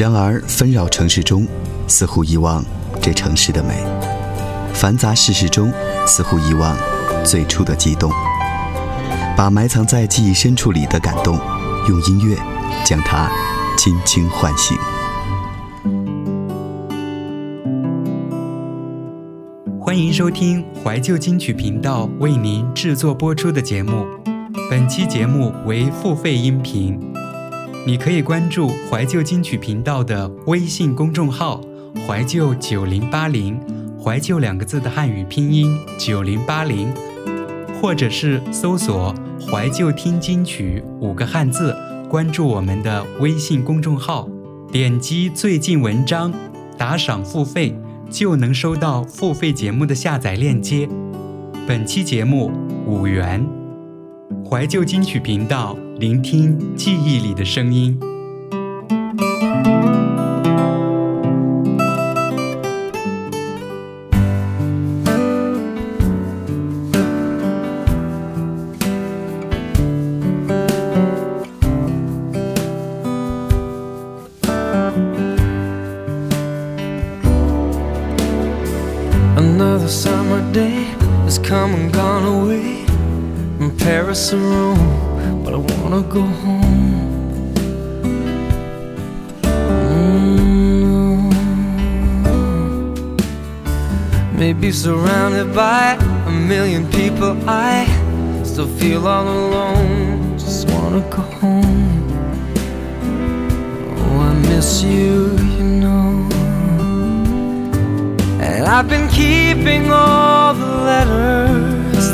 然而纷扰城市中，似乎遗忘这城市的美；繁杂世事中，似乎遗忘最初的悸动。把埋藏在记忆深处里的感动，用音乐将它轻轻唤醒。欢迎收听怀旧金曲频道为您制作播出的节目。本期节目为付费音频，你可以关注怀旧金曲频道的微信公众号“怀旧九零八零”，怀旧两个字的汉语拼音九零八零，或者是搜索“怀旧听金曲”五个汉字，关注我们的微信公众号，点击最近文章，打赏付费。就能收到付费节目的下载链接。本期节目五元，怀旧金曲频道，聆听记忆里的声音。come and gone away from Paris or Rome, but I wanna go home. Mm. Maybe surrounded by a million people, I still feel all alone. Just wanna go home. Oh, I miss you, you know. And I've been keeping all the letters